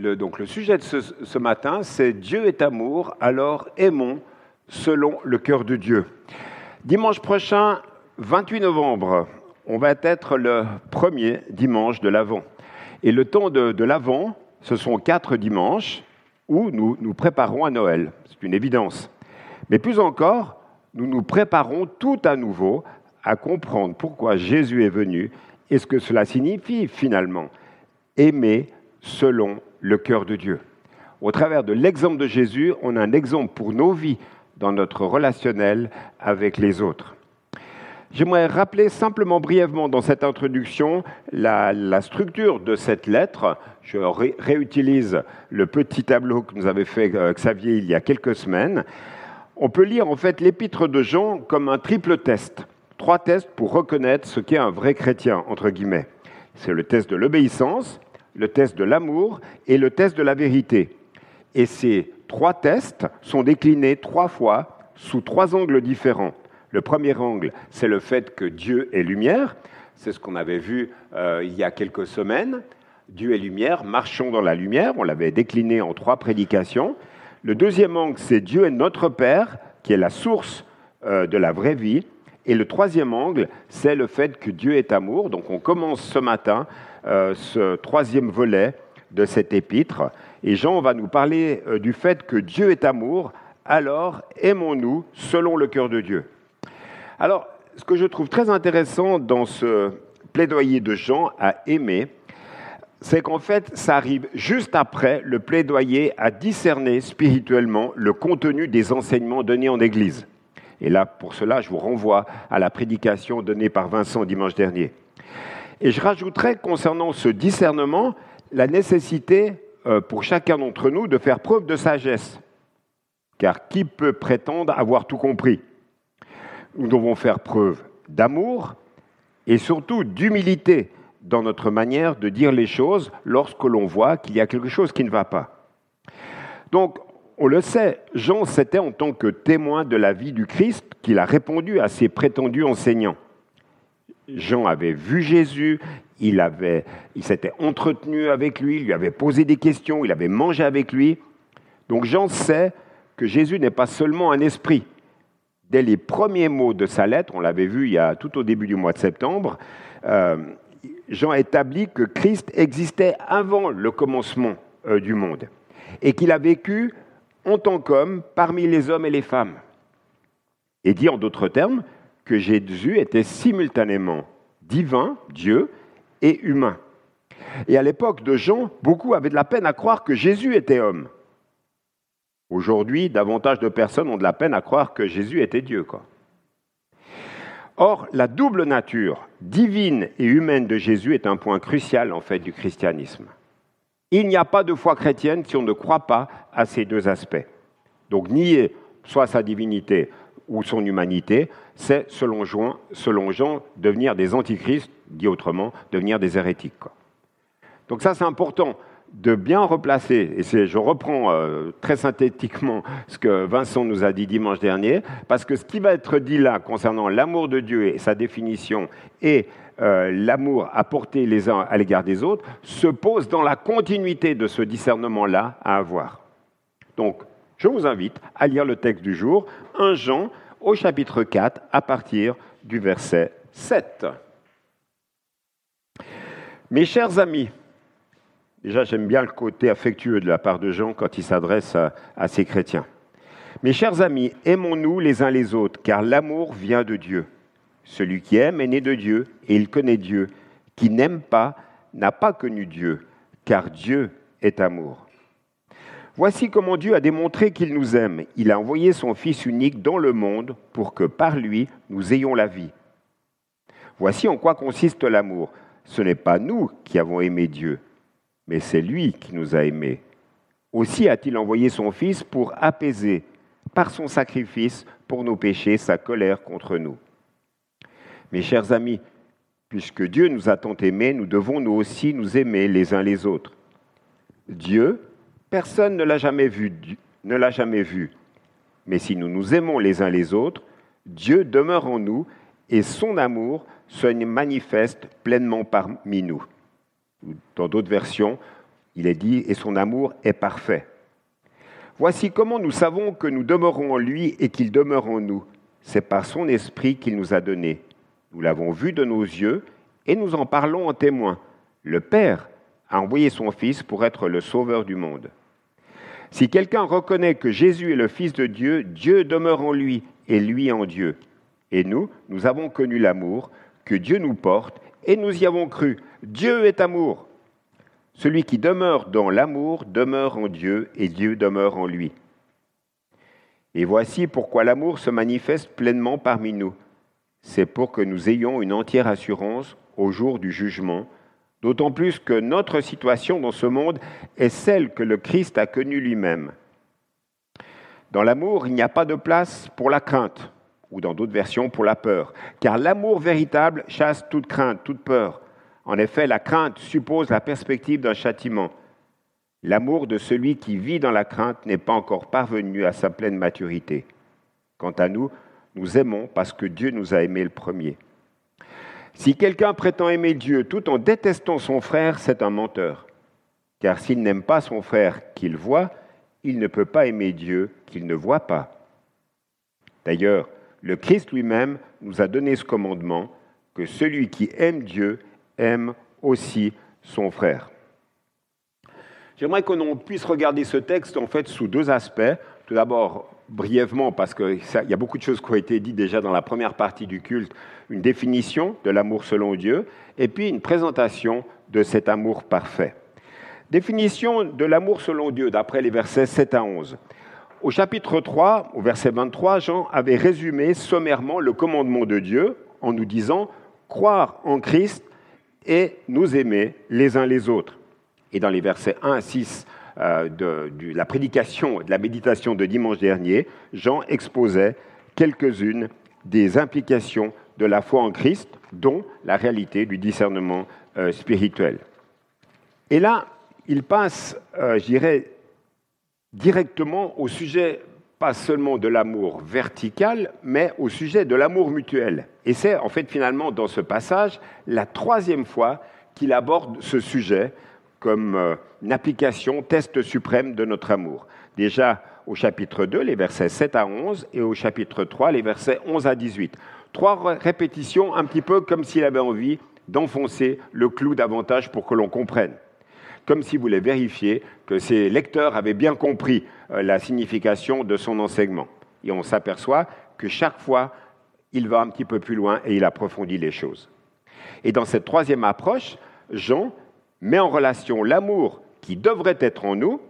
Le, donc le sujet de ce, matin, c'est Dieu est amour, alors aimons selon le cœur de Dieu. Dimanche prochain, 28 novembre, on va être le premier dimanche de l'Avent. Et le temps de, de l'Avent, ce sont quatre dimanches où nous nous préparons à Noël. C'est une évidence. Mais plus encore, nous nous préparons tout à nouveau à comprendre pourquoi Jésus est venu et ce que cela signifie finalement. Aimer selon le cœur de Dieu. Au travers de l'exemple de Jésus, on a un exemple pour nos vies dans notre relationnel avec les autres. J'aimerais rappeler simplement brièvement dans cette introduction la, structure de cette lettre. Je ré réutilise le petit tableau que nous avait fait euh, Xavier il y a quelques semaines. On peut lire en fait l'épître de Jean comme un triple test. Trois tests pour reconnaître ce qu'est un vrai chrétien, entre guillemets. C'est le test de l'obéissance, le test de l'amour et le test de la vérité. Et ces trois tests sont déclinés trois fois sous trois angles différents. Le premier angle, c'est le fait que Dieu est lumière. C'est ce qu'on avait vu euh, il y a quelques semaines. Dieu est lumière, marchons dans la lumière. On l'avait décliné en trois prédications. Le deuxième angle, c'est Dieu est notre Père, qui est la source euh, de la vraie vie. Et le troisième angle, c'est le fait que Dieu est amour. Donc on commence ce matin ce troisième volet de cet épître. Et Jean va nous parler euh, du fait que Dieu est amour. Alors aimons-nous selon le cœur de Dieu. Alors, ce que je trouve très intéressant dans ce plaidoyer de Jean à aimer, c'est qu'en fait, ça arrive juste après le plaidoyer à discerner spirituellement le contenu des enseignements donnés en Église. Et là, pour cela, je vous renvoie à la prédication donnée par Vincent dimanche dernier. Et je rajouterai concernant ce discernement la nécessité euh, pour chacun d'entre nous de faire preuve de sagesse. Car qui peut prétendre avoir tout compris? Nous devons faire preuve d'amour et surtout d'humilité dans notre manière de dire les choses lorsque l'on voit qu'il y a quelque chose qui ne va pas. Donc, on le sait, Jean, c'était en tant que témoin de la vie du Christ qu'il a répondu à ses prétendus enseignants. Jean avait vu Jésus, il, avait, il s'était entretenu avec lui, il lui avait posé des questions, il avait mangé avec lui. Donc Jean sait que Jésus n'est pas seulement un esprit, dès les premiers mots de sa lettre, on l'avait vu il y a tout au début du mois de septembre, euh, Jean établit que Christ existait avant le commencement euh, du monde et qu'il a vécu en tant qu'homme parmi les hommes et les femmes. Et dit en d'autres termes que Jésus était simultanément divin, Dieu, et humain. Et à l'époque de Jean, beaucoup avaient de la peine à croire que Jésus était homme. Aujourd'hui, davantage de personnes ont de la peine à croire que Jésus était Dieu. Or, la double nature divine et humaine de Jésus est un point crucial en fait du christianisme. Il n'y a pas de foi chrétienne si on ne croit pas à ces deux aspects. Donc nier soit sa divinité ou son humanité, c'est selon Jean, selon Jean devenir des antichrists, dit autrement, devenir des hérétiques. Donc ça c'est important de bien replacer, et je reprends euh, très synthétiquement ce que Vincent nous a dit dimanche dernier, parce que ce qui va être dit là concernant l'amour de Dieu et sa définition et euh, l'amour apporté les uns à l'égard des autres se pose dans la continuité de ce discernement-là à avoir. Donc, je vous invite à lire le texte du jour, 1 Jean au chapitre 4 à partir du verset 7. Mes chers amis, Déjà, j'aime bien le côté affectueux de la part de Jean quand il s'adresse à, à ces chrétiens. Mes chers amis, aimons-nous les uns les autres, car l'amour vient de Dieu. Celui qui aime est né de Dieu, et il connaît Dieu. Qui n'aime pas n'a pas connu Dieu, car Dieu est amour. Voici comment Dieu a démontré qu'il nous aime. Il a envoyé son Fils unique dans le monde pour que par lui nous ayons la vie. Voici en quoi consiste l'amour. Ce n'est pas nous qui avons aimé Dieu, mais c'est lui qui nous a aimés. Aussi a-t-il envoyé son Fils pour apaiser, par son sacrifice pour nos péchés, sa colère contre nous. Mes chers amis, puisque Dieu nous a tant aimés, nous devons nous aussi nous aimer les uns les autres. Dieu, personne ne l'a jamais vu, ne l'a jamais vu. Mais si nous nous aimons les uns les autres, Dieu demeure en nous et son amour se manifeste pleinement parmi nous. Dans d'autres versions, Il est dit, et son amour est parfait. Voici comment nous savons que nous demeurons en lui et qu'il demeure en nous. C'est par son esprit qu'il nous a donné. Nous l'avons vu de nos yeux et nous en parlons en témoin. Le Père a envoyé son Fils pour être le Sauveur du monde. Si quelqu'un reconnaît que Jésus est le Fils de Dieu, Dieu demeure en lui et lui en Dieu. Et nous, nous avons connu l'amour que Dieu nous porte et nous y avons cru. Dieu est amour. Celui qui demeure dans l'amour demeure en Dieu et Dieu demeure en lui. Et voici pourquoi l'amour se manifeste pleinement parmi nous. C'est pour que nous ayons une entière assurance au jour du jugement, d'autant plus que notre situation dans ce monde est celle que le Christ a connue lui-même. Dans l'amour, il n'y a pas de place pour la crainte, ou dans d'autres versions pour la peur, car l'amour véritable chasse toute crainte, toute peur. En effet, la crainte suppose la perspective d'un châtiment. L'amour de celui qui vit dans la crainte n'est pas encore parvenu à sa pleine maturité. Quant à nous, nous aimons parce que Dieu nous a aimés le premier. Si quelqu'un prétend aimer Dieu tout en détestant son frère, c'est un menteur. Car s'il n'aime pas son frère qu'il voit, il ne peut pas aimer Dieu qu'il ne voit pas. D'ailleurs, le Christ lui-même nous a donné ce commandement, que celui qui aime Dieu aime aussi son frère. J'aimerais qu'on puisse regarder ce texte en fait sous deux aspects. Tout d'abord, brièvement, parce qu'il y a beaucoup de choses qui ont été dites déjà dans la première partie du culte, une définition de l'amour selon Dieu, et puis une présentation de cet amour parfait. Définition de l'amour selon Dieu, d'après les versets 7 à 11. Au chapitre 3, au verset 23, Jean avait résumé sommairement le commandement de Dieu en nous disant croire en Christ et nous aimer les uns les autres. Et dans les versets 1 à 6 euh, de, la prédication, de la méditation de dimanche dernier, Jean exposait quelques-unes des implications de la foi en Christ, dont la réalité du discernement euh, spirituel. Et là, il passe, euh, je dirais, directement au sujet pas seulement de l'amour vertical, mais au sujet de l'amour mutuel. Et c'est en fait finalement dans ce passage la troisième fois qu'il aborde ce sujet comme euh, une application, test suprême de notre amour. Déjà au chapitre 2, les versets 7 à 11, et au chapitre 3, les versets 11 à 18. Trois répétitions un petit peu comme s'il avait envie d'enfoncer le clou davantage pour que l'on comprenne. Comme s'il voulait vérifier que ses lecteurs avaient bien compris euh, la signification de son enseignement. Et on s'aperçoit que chaque fois, il va un petit peu plus loin et il approfondit les choses. Et dans cette troisième approche, Jean met en relation l'amour qui devrait être en nous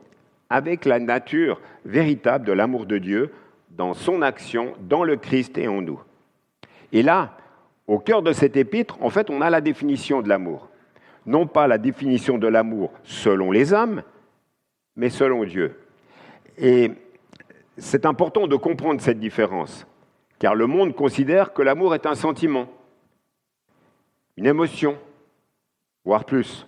avec la nature véritable de l'amour de Dieu dans son action, dans le Christ et en nous. Et là, au cœur de cet épître, en fait, on a la définition de l'amour. Non pas la définition de l'amour selon les hommes, mais selon Dieu. Et c'est important de comprendre cette différence, car le monde considère que l'amour est un sentiment, une émotion, voire plus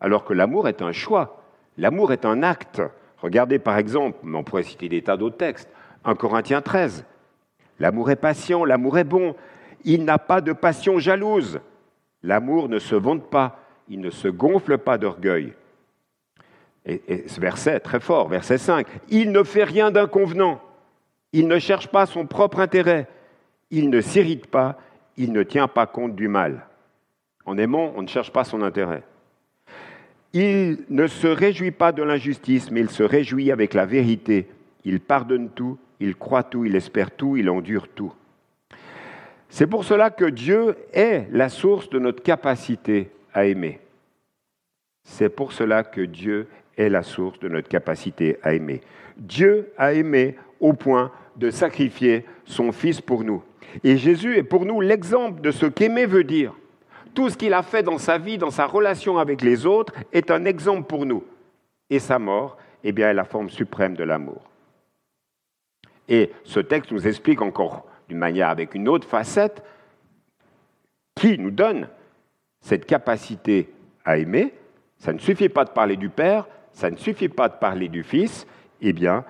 alors que l'amour est un choix, l'amour est un acte. Regardez par exemple, on pourrait citer des tas d'autres textes, 1 Corinthiens 13. L'amour est patient, l'amour est bon, il n'a pas de passion jalouse. L'amour ne se vante pas, il ne se gonfle pas d'orgueil. Et, ce verset très fort, verset 5. Il ne fait rien d'inconvenant, il ne cherche pas son propre intérêt, il ne s'irrite pas, il ne tient pas compte du mal. En aimant, on ne cherche pas son intérêt. Il ne se réjouit pas de l'injustice, mais il se réjouit avec la vérité. Il pardonne tout, il croit tout, il espère tout, il endure tout. C'est pour cela que Dieu est la source de notre capacité à aimer. C'est pour cela que Dieu est la source de notre capacité à aimer. Dieu a aimé au point de sacrifier son Fils pour nous. Et Jésus est pour nous l'exemple de ce qu'aimer veut dire tout ce qu'il a fait dans sa vie, dans sa relation avec les autres, est un exemple pour nous. Et sa mort, eh bien, est la forme suprême de l'amour. Et ce texte nous explique encore d'une manière avec une autre facette qui nous donne cette capacité à aimer. Ça ne suffit pas de parler du Père, ça ne suffit pas de parler du Fils, eh bien,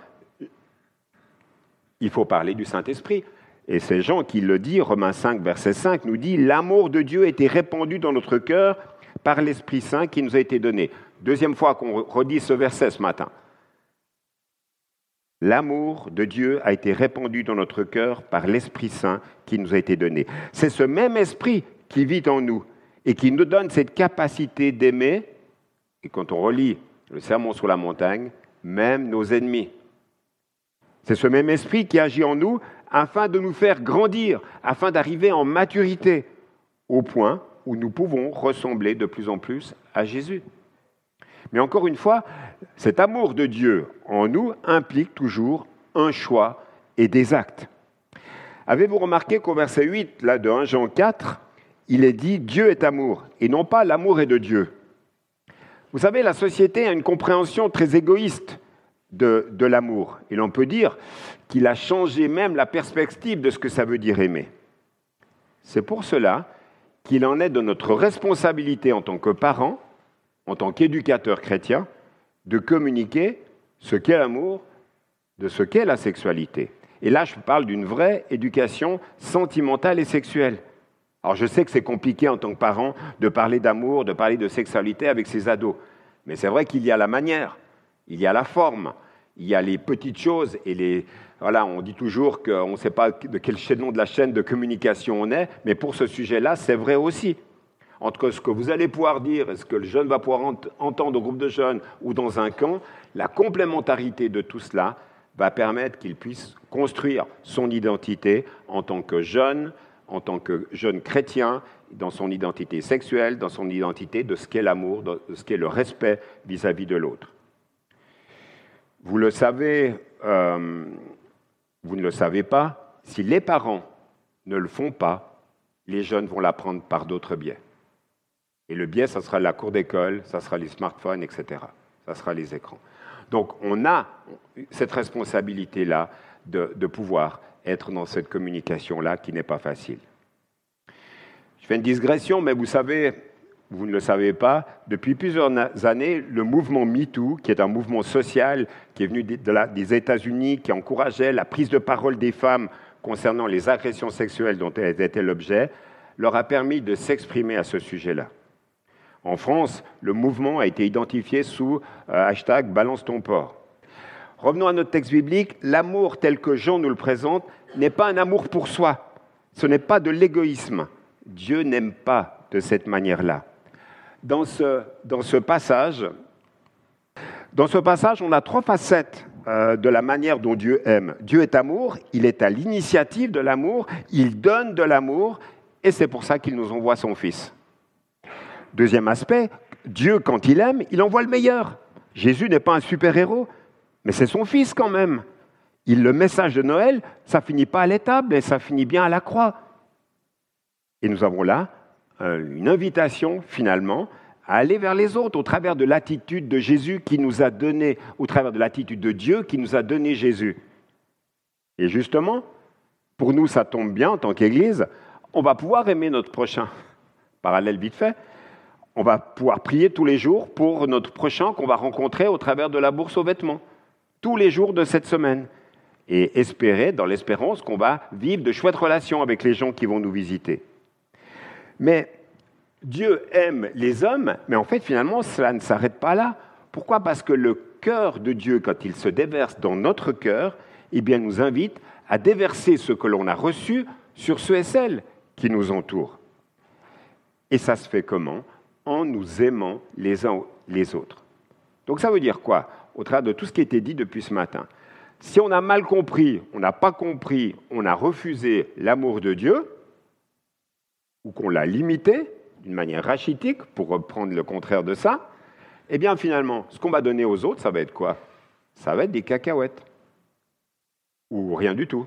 il faut parler du Saint-Esprit. Et c'est Jean qui le dit, Romains 5, verset 5, nous dit, l'amour de Dieu a été répandu dans notre cœur par l'Esprit Saint qui nous a été donné. Deuxième fois qu'on redit ce verset ce matin. L'amour de Dieu a été répandu dans notre cœur par l'Esprit Saint qui nous a été donné. C'est ce même Esprit qui vit en nous et qui nous donne cette capacité d'aimer, et quand on relit le sermon sur la montagne, même nos ennemis. C'est ce même esprit qui agit en nous afin de nous faire grandir, afin d'arriver en maturité, au point où nous pouvons ressembler de plus en plus à Jésus. Mais encore une fois, cet amour de Dieu en nous implique toujours un choix et des actes. Avez-vous remarqué qu'au verset 8 là, de 1 Jean 4, il est dit Dieu est amour, et non pas l'amour est de Dieu. Vous savez, la société a une compréhension très égoïste de, l'amour. Et l'on peut dire qu'il a changé même la perspective de ce que ça veut dire aimer. C'est pour cela qu'il en est de notre responsabilité en tant que parents, en tant qu'éducateurs chrétiens, de communiquer ce qu'est l'amour, de ce qu'est la sexualité. Et là, je parle d'une vraie éducation sentimentale et sexuelle. Alors je sais que c'est compliqué en tant que parent de parler d'amour, de parler de sexualité avec ses ados. Mais c'est vrai qu'il y a la manière, il y a la forme, il y a les petites choses et les... Voilà, on dit toujours qu'on ne sait pas de quel chaînon de la chaîne de communication on est, mais pour ce sujet-là, c'est vrai aussi. Entre ce que vous allez pouvoir dire et ce que le jeune va pouvoir entendre au groupe de jeunes ou dans un camp, la complémentarité de tout cela va permettre qu'il puisse construire son identité en tant que jeune, en tant que jeune chrétien, dans son identité sexuelle, dans son identité de ce qu'est l'amour, de ce qu'est le respect vis-à-vis de l'autre. Vous le savez, euh, vous ne le savez pas, si les parents ne le font pas, les jeunes vont l'apprendre par d'autres biais. Et le biais, ça sera la cour d'école, ça sera les smartphones, etc. Ça sera les écrans. Donc on a cette responsabilité-là de, de pouvoir être dans cette communication-là qui n'est pas facile. Je fais une digression, mais vous savez, vous ne le savez pas, depuis plusieurs années, le mouvement MeToo, qui est un mouvement social qui est venu des États-Unis, qui encourageait la prise de parole des femmes concernant les agressions sexuelles dont elles étaient l'objet, leur a permis de s'exprimer à ce sujet-là. En France, le mouvement a été identifié sous euh, hashtag Balance ton port. Revenons à notre texte biblique. L'amour tel que Jean nous le présente n'est pas un amour pour soi. Ce n'est pas de l'égoïsme. Dieu n'aime pas de cette manière-là. Dans ce, dans ce, passage, dans ce passage, on a trois facettes euh, de la manière dont Dieu aime. Dieu est amour, il est à l'initiative de l'amour, il donne de l'amour, et c'est pour ça qu'il nous envoie son Fils. Deuxième aspect, Dieu, quand il aime, il envoie le meilleur. Jésus n'est pas un super-héros, mais c'est son fils quand même. Il, le message de Noël, ça finit pas à l'étable, mais ça finit bien à la croix. Et nous avons là une invitation, finalement, à aller vers les autres au travers de l'attitude de Jésus qui nous a donné, au travers de l'attitude de Dieu qui nous a donné Jésus. Et justement, pour nous, ça tombe bien en tant qu'Église, on va pouvoir aimer notre prochain. Parallèle vite fait, on va pouvoir prier tous les jours pour notre prochain qu'on va rencontrer au travers de la bourse aux vêtements tous les jours de cette semaine et espérer, dans l'espérance, qu'on va vivre de chouettes relations avec les gens qui vont nous visiter. Mais Dieu aime les hommes, mais en fait, finalement, cela ne s'arrête pas là. Pourquoi? Parce que le cœur de Dieu, quand il se déverse dans notre cœur, eh bien, nous invite à déverser ce que l'on a reçu sur ceux et celles qui nous entourent. Et ça se fait comment? En nous aimant les uns les autres. Donc ça veut dire quoi? Au travers de tout ce qui a été dit depuis ce matin. Si on a mal compris, on n'a pas compris, on a refusé l'amour de Dieu, ou qu'on l'a limité d'une manière rachitique, pour reprendre le contraire de ça, eh bien finalement, ce qu'on va donner aux autres, ça va être quoi? Ça va être des cacahuètes. Ou rien du tout.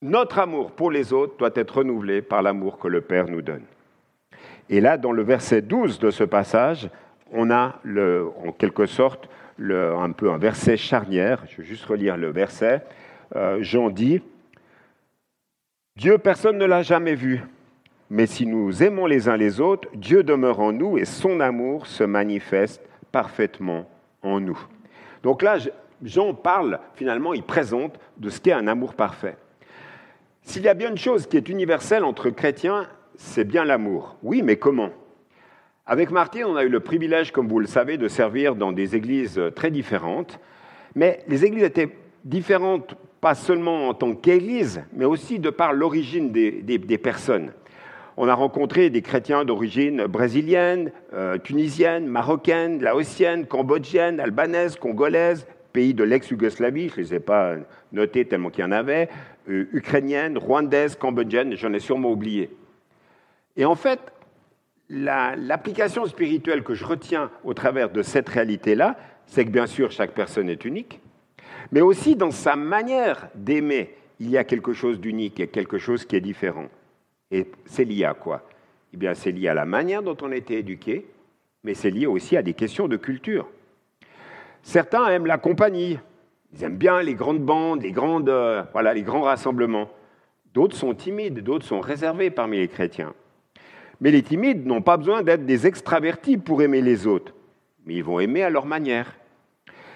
Notre amour pour les autres doit être renouvelé par l'amour que le Père nous donne. Et là, dans le verset 12 de ce passage, on a en quelque sorte un peu un verset charnière. Je vais juste relire le verset. Euh, Jean dit Dieu, personne ne l'a jamais vu. Mais si nous aimons les uns les autres, Dieu demeure en nous et son amour se manifeste parfaitement en nous. Donc là, Jean parle, finalement, il présente de ce qu'est un amour parfait. S'il y a bien une chose qui est universelle entre chrétiens, c'est bien l'amour. Oui, mais comment? Avec Martine, on a eu le privilège, comme vous le savez, de servir dans des églises très différentes. Mais les églises étaient différentes pas seulement en tant qu'église, mais aussi de par l'origine des, personnes. On a rencontré des chrétiens d'origine brésilienne, euh, tunisienne, marocaine, laotienne, cambodgienne, albanaise, congolaise, pays de l'ex-Yougoslavie, je ne les ai pas notés tellement qu'il y en avait, euh, ukrainienne, rwandaise, cambodgienne, j'en ai sûrement oublié. Et en fait, l'application spirituelle que je retiens au travers de cette réalité-là, c'est que bien sûr, chaque personne est unique, mais aussi dans sa manière d'aimer, il y a quelque chose d'unique et quelque chose qui est différent. Et c'est lié à quoi? Eh bien, c'est lié à la manière dont on a été éduqué, mais c'est lié aussi à des questions de culture. Certains aiment la compagnie, ils aiment bien les grandes bandes, les, grandes, euh, voilà, les grands rassemblements. D'autres sont timides, d'autres sont réservés parmi les chrétiens. Mais les timides n'ont pas besoin d'être des extravertis pour aimer les autres, mais ils vont aimer à leur manière.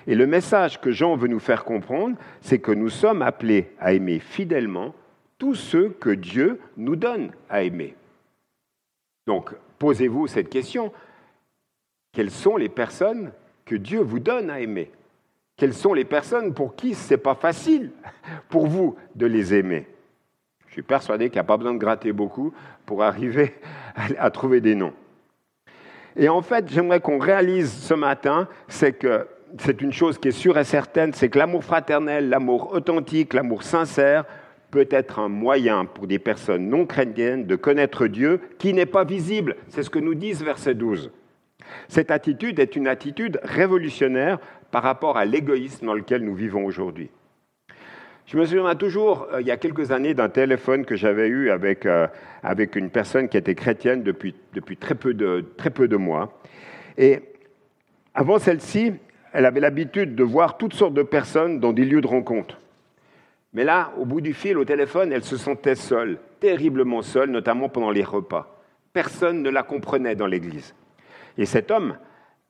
Et le message que Jean veut nous faire comprendre, c'est que nous sommes appelés à aimer fidèlement tous ceux que Dieu nous donne à aimer. Donc, posez-vous cette question. Quelles sont les personnes que Dieu vous donne à aimer? Quelles sont les personnes pour qui ce n'est pas facile pour vous de les aimer? Je suis persuadé qu'il n'y a pas besoin de gratter beaucoup pour arriver à trouver des noms. Et en fait, j'aimerais qu'on réalise ce matin, c'est que c'est une chose qui est sûre et certaine, c'est que l'amour fraternel, l'amour authentique, l'amour sincère peut être un moyen pour des personnes non chrétiennes de connaître Dieu qui n'est pas visible. C'est ce que nous disent verset 12. Cette attitude est une attitude révolutionnaire par rapport à l'égoïsme dans lequel nous vivons aujourd'hui. Je me souviens toujours, euh, il y a quelques années, d'un téléphone que j'avais eu avec, euh, avec une personne qui était chrétienne depuis, depuis très, peu de, très peu de mois. Et avant celle-ci, elle avait l'habitude de voir toutes sortes de personnes dans des lieux de rencontre. Mais là, au bout du fil, au téléphone, elle se sentait seule, terriblement seule, notamment pendant les repas. Personne ne la comprenait dans l'Église. Et cet homme,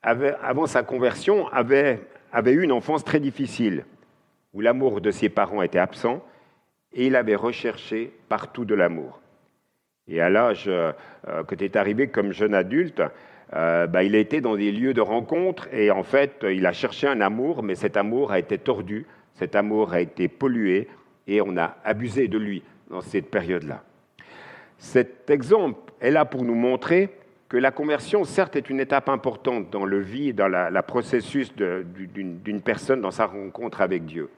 avant sa conversion, avait, avait eu une enfance très difficile où l'amour de ses parents était absent, et il avait recherché partout de l'amour. Et à l'âge euh, que tu es arrivé comme jeune adulte, euh, bah, il a été dans des lieux de rencontre et en fait, il a cherché un amour, mais cet amour a été tordu, cet amour a été pollué et on a abusé de lui dans cette période-là. Cet exemple est là pour nous montrer que la conversion, certes, est une étape importante dans le vie, dans le processus d'une personne, dans sa rencontre avec Dieu.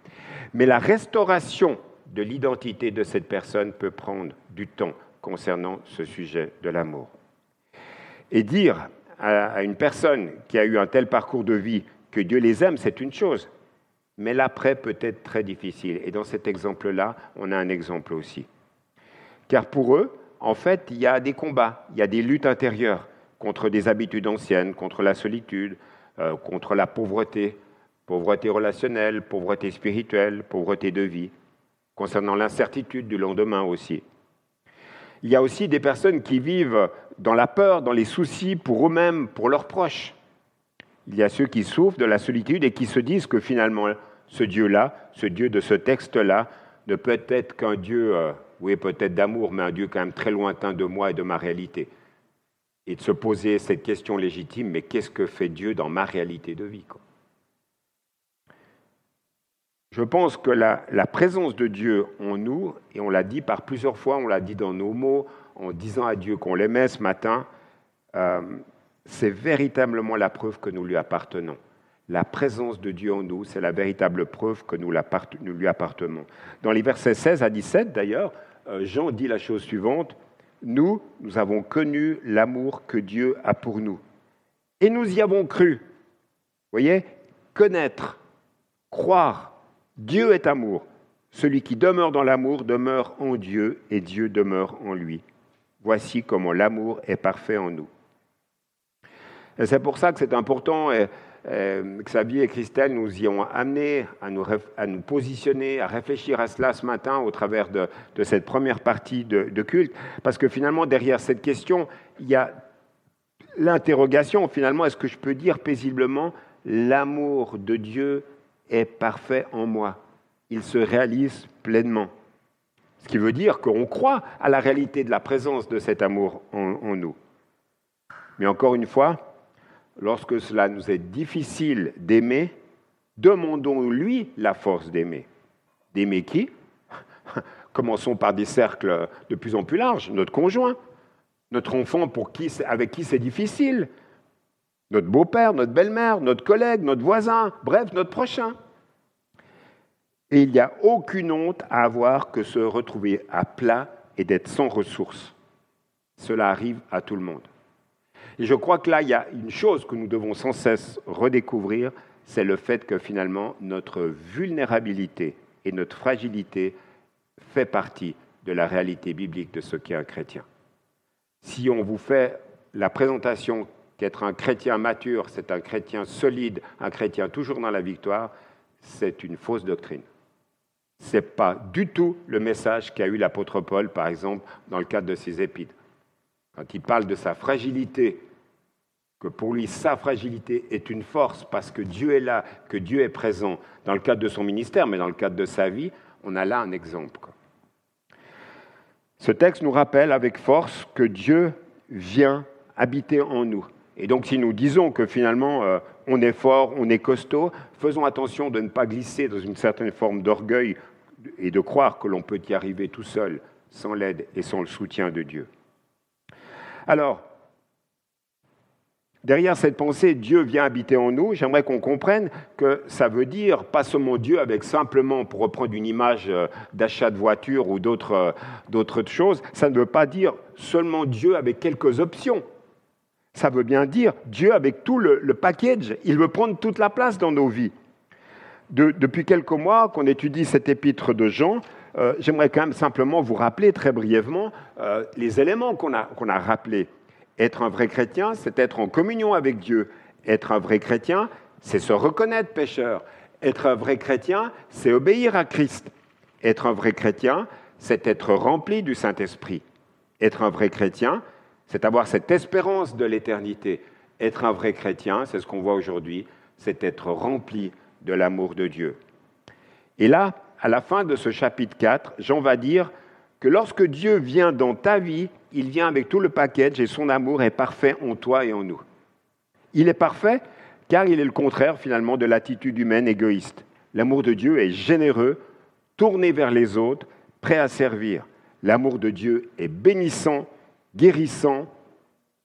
Mais la restauration de l'identité de cette personne peut prendre du temps concernant ce sujet de l'amour. Et dire à une personne qui a eu un tel parcours de vie que Dieu les aime, c'est une chose. Mais l'après peut être très difficile. Et dans cet exemple-là, on a un exemple aussi. Car pour eux, en fait, il y a des combats, il y a des luttes intérieures contre des habitudes anciennes, contre la solitude, euh, contre la pauvreté, pauvreté relationnelle, pauvreté spirituelle, pauvreté de vie, concernant l'incertitude du lendemain aussi. Il y a aussi des personnes qui vivent dans la peur, dans les soucis pour eux-mêmes, pour leurs proches. Il y a ceux qui souffrent de la solitude et qui se disent que finalement, ce Dieu-là, ce Dieu de ce texte-là, ne peut être qu'un Dieu euh, oui, peut-être d'amour, mais un Dieu quand même très lointain de moi et de ma réalité. Et de se poser cette question légitime, mais qu'est-ce que fait Dieu dans ma réalité de vie Je pense que la, présence de Dieu en nous, et on l'a dit par plusieurs fois, on l'a dit dans nos mots, en disant à Dieu qu'on l'aimait ce matin, euh, c'est véritablement la preuve que nous lui appartenons. La présence de Dieu en nous, c'est la véritable preuve que nous, nous lui appartenons. Dans les versets 16 à 17, d'ailleurs, euh, Jean dit la chose suivante, nous, nous avons connu l'amour que Dieu a pour nous. Et nous y avons cru. Vous voyez? Connaître, croire, Dieu est amour. Celui qui demeure dans l'amour demeure en Dieu et Dieu demeure en lui. Voici comment l'amour est parfait en nous. C'est pour ça que c'est important. Et, Xavier et Christelle nous y ont amené à nous, à nous, positionner, à réfléchir à cela ce matin au travers de, cette première partie de, de, culte, parce que finalement, derrière cette question, il y a l'interrogation, finalement, est-ce que je peux dire paisiblement, l'amour de Dieu est parfait en moi, il se réalise pleinement. Ce qui veut dire qu'on croit à la réalité de la présence de cet amour en nous. Mais encore une fois, lorsque cela nous est difficile d'aimer, demandons-lui la force d'aimer. D'aimer qui? Commençons par des cercles de plus en plus larges, notre conjoint, notre enfant pour qui, avec qui c'est difficile, notre beau-père, notre belle-mère, notre collègue, notre voisin, bref, notre prochain. Et il n'y a aucune honte à avoir que se retrouver à plat et d'être sans ressources. Cela arrive à tout le monde. Et je crois que là, il y a une chose que nous devons sans cesse redécouvrir, c'est le fait que finalement, notre vulnérabilité et notre fragilité fait partie de la réalité biblique de ce qu'est un chrétien. Si on vous fait la présentation qu'être un chrétien mature, c'est un chrétien solide, un chrétien toujours dans la victoire, c'est une fausse doctrine. Ce n'est pas du tout le message qu'a eu l'apôtre Paul, par exemple, dans le cadre de ses épîtres. Quand il parle de sa fragilité, que pour lui, sa fragilité est une force parce que Dieu est là, que Dieu est présent dans le cadre de son ministère, mais dans le cadre de sa vie, on a là un exemple. Ce texte nous rappelle avec force que Dieu vient habiter en nous. Et donc si nous disons que finalement euh, on est fort, on est costaud, faisons attention de ne pas glisser dans une certaine forme d'orgueil et de croire que l'on peut y arriver tout seul, sans l'aide et sans le soutien de Dieu. Alors, derrière cette pensée, Dieu vient habiter en nous, j'aimerais qu'on comprenne que ça veut dire pas seulement Dieu avec simplement, pour reprendre une image euh, d'achat de voiture ou euh, d'autres choses, ça ne veut pas dire seulement Dieu avec quelques options. Ça veut bien dire Dieu avec tout le, package, il veut prendre toute la place dans nos vies. Depuis quelques mois qu'on étudie cet épître de Jean, euh, j'aimerais quand même simplement vous rappeler très brièvement euh, les éléments qu'on a, qu'on a rappelés. Être un vrai chrétien, c'est être en communion avec Dieu. Être un vrai chrétien, c'est se reconnaître pécheur. Être un vrai chrétien, c'est obéir à Christ. Être un vrai chrétien, c'est être rempli du Saint-Esprit. Être un vrai chrétien, c'est avoir cette espérance de l'éternité. Être un vrai chrétien, c'est ce qu'on voit aujourd'hui, c'est être rempli de l'amour de Dieu. Et là, à la fin de ce chapitre 4, Jean va dire que lorsque Dieu vient dans ta vie, il vient avec tout le package et son amour est parfait en toi et en nous. Il est parfait car il est le contraire finalement de l'attitude humaine égoïste. L'amour de Dieu est généreux, tourné vers les autres, prêt à servir. L'amour de Dieu est bénissant, guérissant,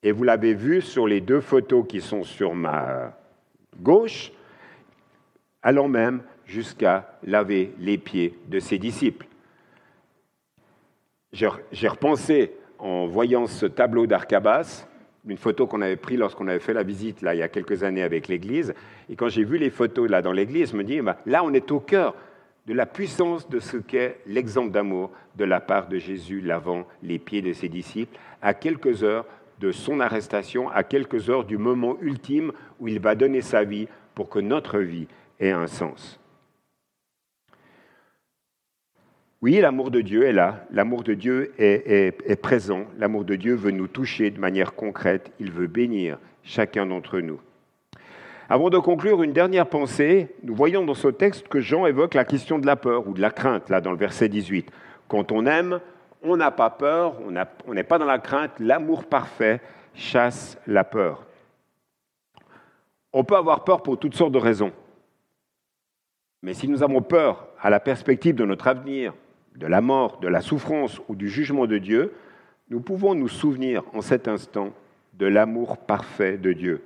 et vous l'avez vu sur les deux photos qui sont sur ma gauche, allant même jusqu'à laver les pieds de ses disciples. J'ai repensé en voyant ce tableau d'Arcabas, une photo qu'on avait prise lorsqu'on avait fait la visite là, il y a quelques années avec l'Église, et quand j'ai vu les photos là dans l'Église, je me dis, bah, là on est au cœur de la puissance de ce qu'est l'exemple d'amour de la part de Jésus lavant les pieds de ses disciples à quelques heures de son arrestation, à quelques heures du moment ultime où il va donner sa vie pour que notre vie ait un sens. Oui, l'amour de Dieu est là, l'amour de Dieu est présent, l'amour de Dieu veut nous toucher de manière concrète, il veut bénir chacun d'entre nous. Avant de conclure, une dernière pensée. Nous voyons dans ce texte que Jean évoque la question de la peur ou de la crainte, là, dans le verset 18. Quand on aime, on n'a pas peur, on n'est pas dans la crainte. L'amour parfait chasse la peur. On peut avoir peur pour toutes sortes de raisons. Mais si nous avons peur à la perspective de notre avenir, de la mort, de la souffrance ou du jugement de Dieu, nous pouvons nous souvenir en cet instant de l'amour parfait de Dieu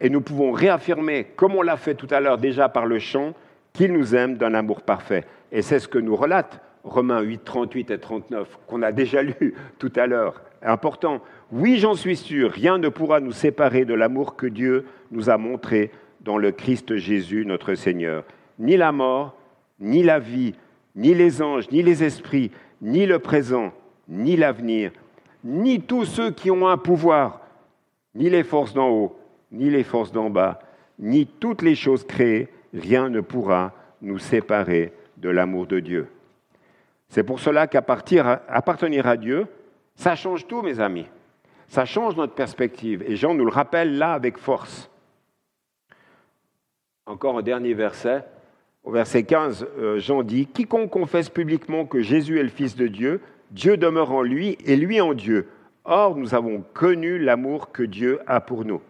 et nous pouvons réaffirmer, comme on l'a fait tout à l'heure déjà par le chant, qu'il nous aime d'un amour parfait. Et c'est ce que nous relate Romains 8, 38 et 39, qu'on a déjà lu tout à l'heure. Important. Oui, j'en suis sûr, rien ne pourra nous séparer de l'amour que Dieu nous a montré dans le Christ Jésus, notre Seigneur. Ni la mort, ni la vie, ni les anges, ni les esprits, ni le présent, ni l'avenir, ni tous ceux qui ont un pouvoir, ni les forces d'en haut, ni les forces d'en bas, ni toutes les choses créées, rien ne pourra nous séparer de l'amour de Dieu. C'est pour cela qu'appartenir à Dieu, ça change tout, mes amis. Ça change notre perspective. Et Jean nous le rappelle là avec force. Encore un dernier verset. Au verset 15, euh, Jean dit, Quiconque confesse publiquement que Jésus est le Fils de Dieu, Dieu demeure en lui et lui en Dieu. Or, nous avons connu l'amour que Dieu a pour nous.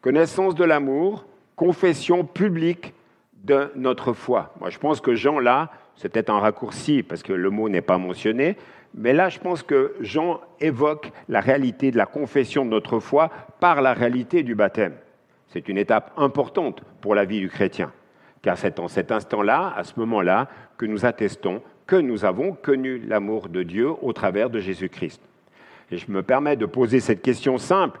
Connaissance de l'amour, confession publique de notre foi. Moi, je pense que Jean, là, c'est peut-être un raccourci parce que le mot n'est pas mentionné, mais là, je pense que Jean évoque la réalité de la confession de notre foi par la réalité du baptême. C'est une étape importante pour la vie du chrétien, car c'est en cet instant-là, à ce moment-là, que nous attestons que nous avons connu l'amour de Dieu au travers de Jésus-Christ. Et je me permets de poser cette question simple.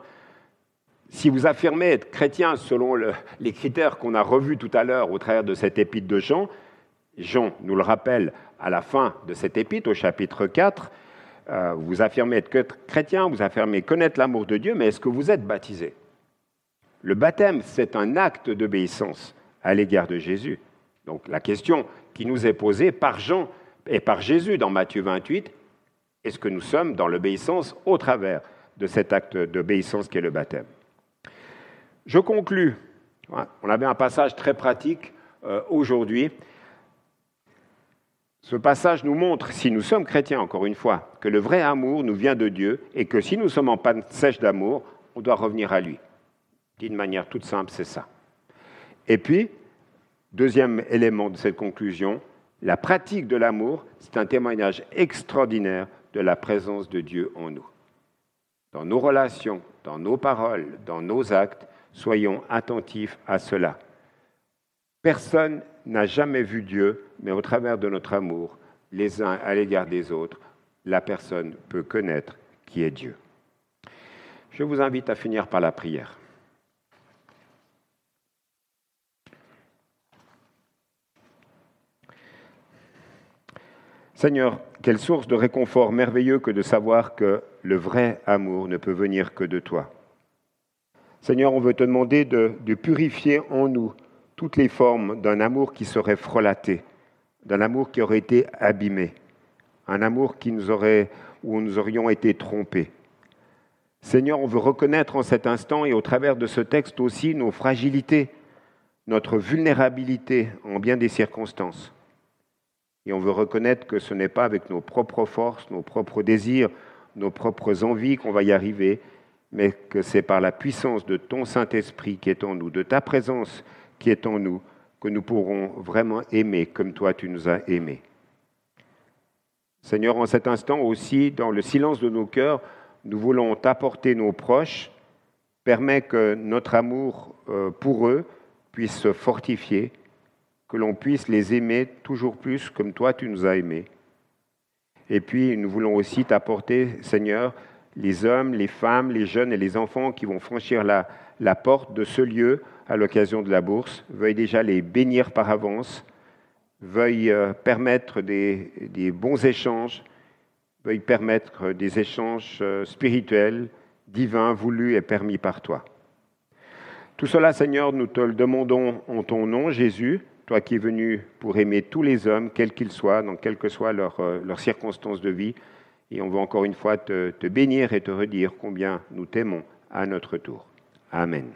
Si vous affirmez être chrétien selon les critères qu'on a revus tout à l'heure au travers de cette épître de Jean, Jean nous le rappelle à la fin de cette épître, au chapitre 4, euh, vous affirmez être chrétien, vous affirmez connaître l'amour de Dieu, mais est-ce que vous êtes baptisé? Le baptême, c'est un acte d'obéissance à l'égard de Jésus. Donc la question qui nous est posée par Jean et par Jésus dans Matthieu 28, est-ce que nous sommes dans l'obéissance au travers de cet acte d'obéissance qui est le baptême? Je conclus. On avait un passage très pratique euh, aujourd'hui. Ce passage nous montre, si nous sommes chrétiens, encore une fois, que le vrai amour nous vient de Dieu et que si nous sommes en panne sèche d'amour, on doit revenir à lui. D'une manière toute simple, c'est ça. Et puis, deuxième élément de cette conclusion, la pratique de l'amour, c'est un témoignage extraordinaire de la présence de Dieu en nous. Dans nos relations, dans nos paroles, dans nos actes, soyons attentifs à cela. Personne n'a jamais vu Dieu, mais au travers de notre amour, les uns à l'égard des autres, la personne peut connaître qui est Dieu. Je vous invite à finir par la prière. Seigneur, quelle source de réconfort merveilleux que de savoir que le vrai amour ne peut venir que de toi. Seigneur, on veut te demander de, purifier en nous toutes les formes d'un amour qui serait frelaté, d'un amour qui aurait été abîmé, un amour qui nous aurait, où nous aurions été trompés. Seigneur, on veut reconnaître en cet instant et au travers de ce texte aussi nos fragilités, notre vulnérabilité en bien des circonstances. Et on veut reconnaître que ce n'est pas avec nos propres forces, nos propres désirs, nos propres envies qu'on va y arriver, mais que c'est par la puissance de ton Saint-Esprit qui est en nous, de ta présence qui est en nous, que nous pourrons vraiment aimer comme toi tu nous as aimés. Seigneur, en cet instant aussi, dans le silence de nos cœurs, nous voulons t'apporter nos proches, permets que notre amour euh, pour eux puisse se fortifier que l'on puisse les aimer toujours plus comme toi tu nous as aimés. Et puis nous voulons aussi t'apporter, Seigneur, les hommes, les femmes, les jeunes et les enfants qui vont franchir la, porte de ce lieu à l'occasion de la bourse. Veuille déjà les bénir par avance, veuille euh, permettre des, des bons échanges, veuille permettre des échanges euh, spirituels, divins, voulus et permis par toi. Tout cela, Seigneur, nous te le demandons en ton nom, Jésus, toi qui es venu pour aimer tous les hommes, quels qu'ils soient, dans quelles que soient euh, leurs, circonstances de vie. Et on veut encore une fois te bénir et te redire combien nous t'aimons à notre tour. Amen.